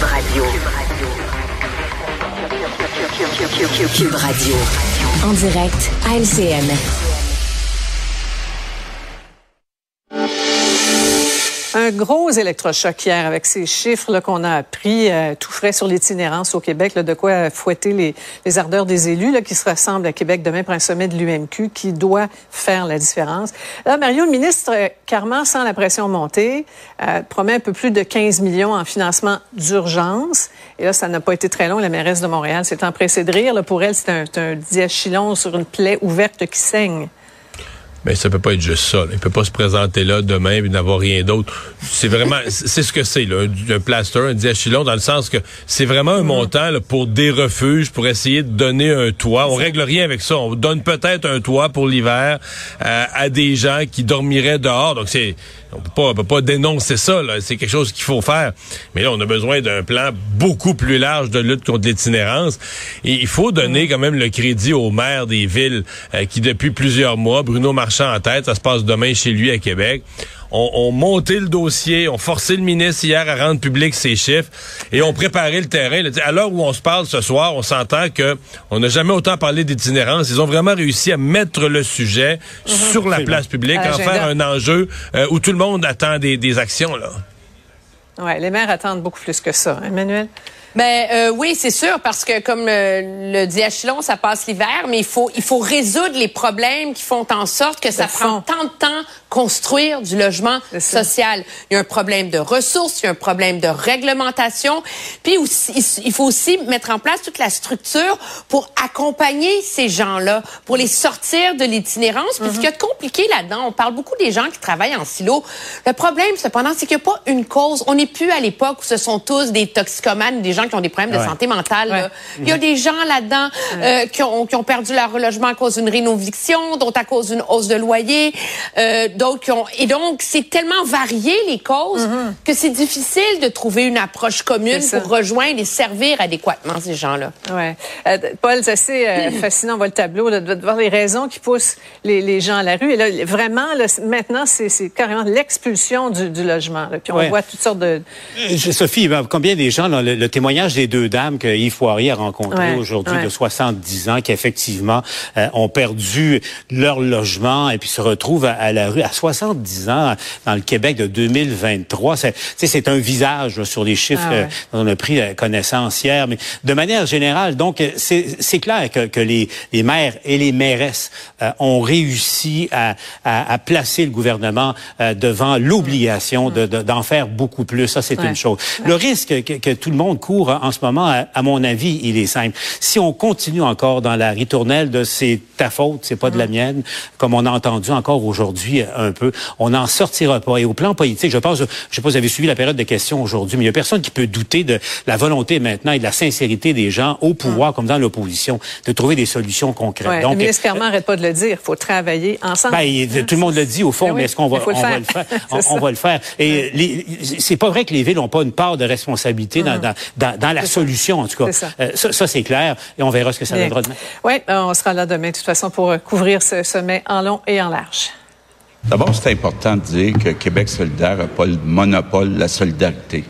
Cube Radio. Cube Radio. En direct à LCN. Un gros électrochoc hier avec ces chiffres qu'on a appris euh, tout frais sur l'itinérance au Québec, là, de quoi fouetter les, les ardeurs des élus là, qui se rassemblent à Québec demain pour un sommet de l'UMQ qui doit faire la différence. Là, Mario, le ministre, euh, carrément sans la pression montée, euh, promet un peu plus de 15 millions en financement d'urgence. Et là, ça n'a pas été très long. La mairesse de Montréal s'est empressée de rire. Là, pour elle, c'est un, un diachylon sur une plaie ouverte qui saigne. Mais ça peut pas être juste ça. Là. Il peut pas se présenter là demain et n'avoir rien d'autre. C'est vraiment, c'est ce que c'est, là, un, un, plaster, un diachylon, dans le sens que c'est vraiment un montant là, pour des refuges, pour essayer de donner un toit. On règle rien avec ça. On donne peut-être un toit pour l'hiver euh, à des gens qui dormiraient dehors. Donc c'est, on peut pas, on peut pas dénoncer ça. C'est quelque chose qu'il faut faire. Mais là, on a besoin d'un plan beaucoup plus large de lutte contre l'itinérance. Et il faut donner quand même le crédit aux maires des villes euh, qui, depuis plusieurs mois, Bruno Marchand en tête, ça se passe demain chez lui à Québec, ont, on monté le dossier, ont forcé le ministre hier à rendre public ses chiffres et ont préparé le terrain. À l'heure où on se parle ce soir, on s'entend que on n'a jamais autant parlé d'itinérance. Ils ont vraiment réussi à mettre le sujet mm -hmm. sur la place publique, en faire un enjeu euh, où tout le monde attend des, des actions. Là. Ouais, les maires attendent beaucoup plus que ça, Emmanuel? Ben euh, oui, c'est sûr parce que comme le, le diachylon, ça passe l'hiver, mais il faut il faut résoudre les problèmes qui font en sorte que ça prend tant de temps construire du logement social. Il y a un problème de ressources, il y a un problème de réglementation, puis aussi, il faut aussi mettre en place toute la structure pour accompagner ces gens-là, pour les sortir de l'itinérance. Puis mm -hmm. ce qu'il y a de compliqué là-dedans, on parle beaucoup des gens qui travaillent en silo. Le problème, cependant, c'est qu'il n'y a pas une cause. On n'est plus à l'époque où ce sont tous des toxicomanes, des gens qui ont des problèmes de ouais. santé mentale. Ouais. Il y a des gens là-dedans euh, qui, ont, qui ont perdu leur logement à cause d'une rénoviction, d'autres à cause d'une hausse de loyer, euh, d'autres qui ont... Et donc, c'est tellement varié, les causes, mm -hmm. que c'est difficile de trouver une approche commune pour rejoindre et servir adéquatement ces gens-là. Ouais. Euh, Paul, c'est assez euh, fascinant, on voit le tableau, là, de voir les raisons qui poussent les, les gens à la rue. Et là, vraiment, là, maintenant, c'est carrément l'expulsion du, du, logement. Là. Puis on ouais. voit toutes sortes de... Sophie, combien des gens, là, le, le témoignage des deux dames que Yves Poirier a rencontrées ouais, aujourd'hui ouais. de 70 ans qui effectivement euh, ont perdu leur logement et puis se retrouvent à, à, la rue à 70 ans dans le Québec de 2023. C'est un visage là, sur les chiffres ah ouais. dont on a pris connaissance hier. Mais de manière générale, donc c'est clair que, que les, les, maires et les mairesses euh, ont réussi à, à, à, placer le gouvernement euh, devant l'obligation d'en de, de, faire beaucoup plus. Ça, c'est une chose. Le risque que, que tout le monde court en ce moment, à, à, mon avis, il est simple. Si on continue encore dans la ritournelle de c'est ta faute, c'est pas de la mienne, comme on a entendu encore aujourd'hui un peu, on n'en sortira pas. Et au plan politique, je pense, je sais pas si vous avez suivi la période de questions aujourd'hui, mais il y a personne qui peut douter de la volonté maintenant et de la sincérité des gens au pouvoir comme dans l'opposition de trouver des solutions concrètes. Ouais, Donc, le ministre Carman n'arrête pas de le dire. Il faut travailler ensemble. Ben, tout le monde le dit au fond, mais, oui, mais est-ce qu'on va, on va le faire? on, on, va le faire. Et c'est pas vrai que les villes n'ont pas une part de responsabilité dans, dans, dans, dans la solution, en tout cas. Ça, euh, ça, ça c'est clair, et on verra ce que ça donnera demain. Oui, on sera là demain, de toute façon, pour couvrir ce sommet en long et en large. D'abord, c'est important de dire que Québec solidaire n'a pas le monopole de la solidarité.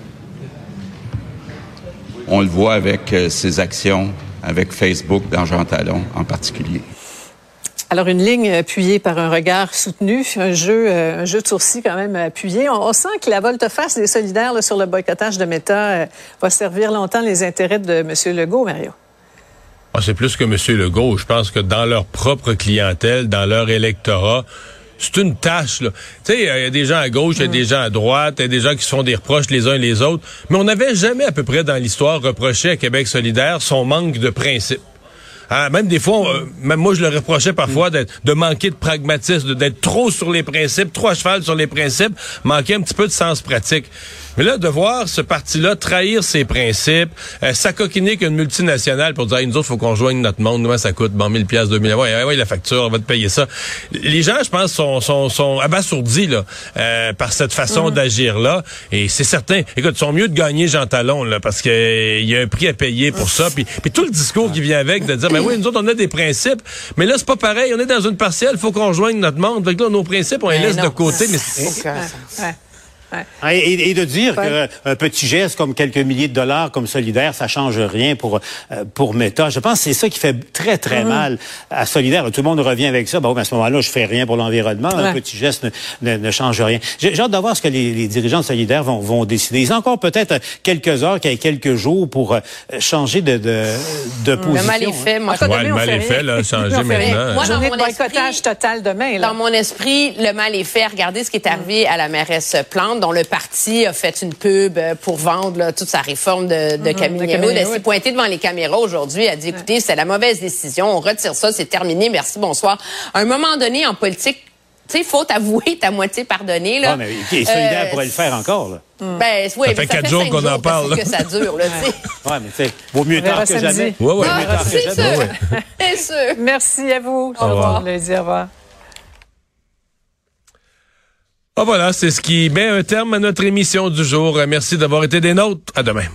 On le voit avec euh, ses actions, avec Facebook dans Jean Talon en particulier. Alors, une ligne appuyée par un regard soutenu, un jeu, euh, un jeu de sourcils quand même appuyé. On, on sent que la volte-face des solidaires là, sur le boycottage de Meta euh, va servir longtemps les intérêts de M. Legault, Mario. Ah, c'est plus que M. Legault. Je pense que dans leur propre clientèle, dans leur électorat, c'est une tâche. Tu sais, il y a des gens à gauche, il y a des gens à droite, il y a des gens qui se font des reproches les uns les autres. Mais on n'avait jamais à peu près dans l'histoire reproché à Québec solidaire son manque de principe. Ah, même des fois, euh, même moi, je le reprochais parfois d'être, de manquer de pragmatisme, d'être trop sur les principes, trop à cheval sur les principes, manquer un petit peu de sens pratique. Mais là, de voir ce parti-là trahir ses principes, euh, s'acoquiner qu'une multinationale pour dire, hey, nous autres, faut qu'on joigne notre monde, nous, ça coûte, bon, 1000 pièces 2000 ouais, ouais, ouais, la facture, on va te payer ça. Les gens, je pense, sont, sont, sont abasourdis, là, euh, par cette façon mmh. d'agir-là. Et c'est certain. Écoute, ils sont mieux de gagner Jean Talon, là, parce qu'il euh, y a un prix à payer pour ça. Puis, puis tout le discours qui vient avec de dire, ben oui, nous autres, on a des principes, mais là, c'est pas pareil. On est dans une partielle, faut qu'on joigne notre monde. Fait que là, nos principes, on les laisse non. de côté. Mais ouais. Et, de dire qu'un petit geste comme quelques milliers de dollars comme solidaire, ça change rien pour euh, pour Meta. Je pense que c'est ça qui fait très très mm-hmm. mal à solidaire. Tout le monde revient avec ça. Bon, ben, à ce moment-là, je fais rien pour l'environnement. Un petit geste ne, ne, change rien. J'ai hâte de voir ce que les, dirigeants de solidaire vont, vont décider. Ils ont encore peut-être quelques heures, quelques jours pour euh, changer de, de, de position. Le mal est fait. Moi, ouais, le mal est fait, là, changer maintenant. Moi, dans mon boycottage total demain. Là. Dans mon esprit, le mal est fait. Regardez ce qui est arrivé à la mairesse Plante, dont le parti a fait une pub pour vendre toute sa réforme de, de mm Camille Elle s'est pointée devant les caméras aujourd'hui. Elle a dit, écoutez, c'est la mauvaise décision. On retire ça. C'est terminé. Merci, bonsoir. À un moment donné, en politique, tu sais, faut t'avouer ta moitié pardonnée. Là. Ah, mais solidaire euh, pourrait le faire encore. Là. Ben, oui, ça fait quatre jours qu'on en parle. que ça dure, là, tu sais. Ouais, mais tu sais, vaut mieux tard que jamais. Ouais, ouais. Ah, c'est sûr. C'est sûr. Merci à vous. Au revoir. Au revoir. Ah, voilà, c'est ce qui met un terme à notre émission du jour. Merci d'avoir été des nôtres. À demain.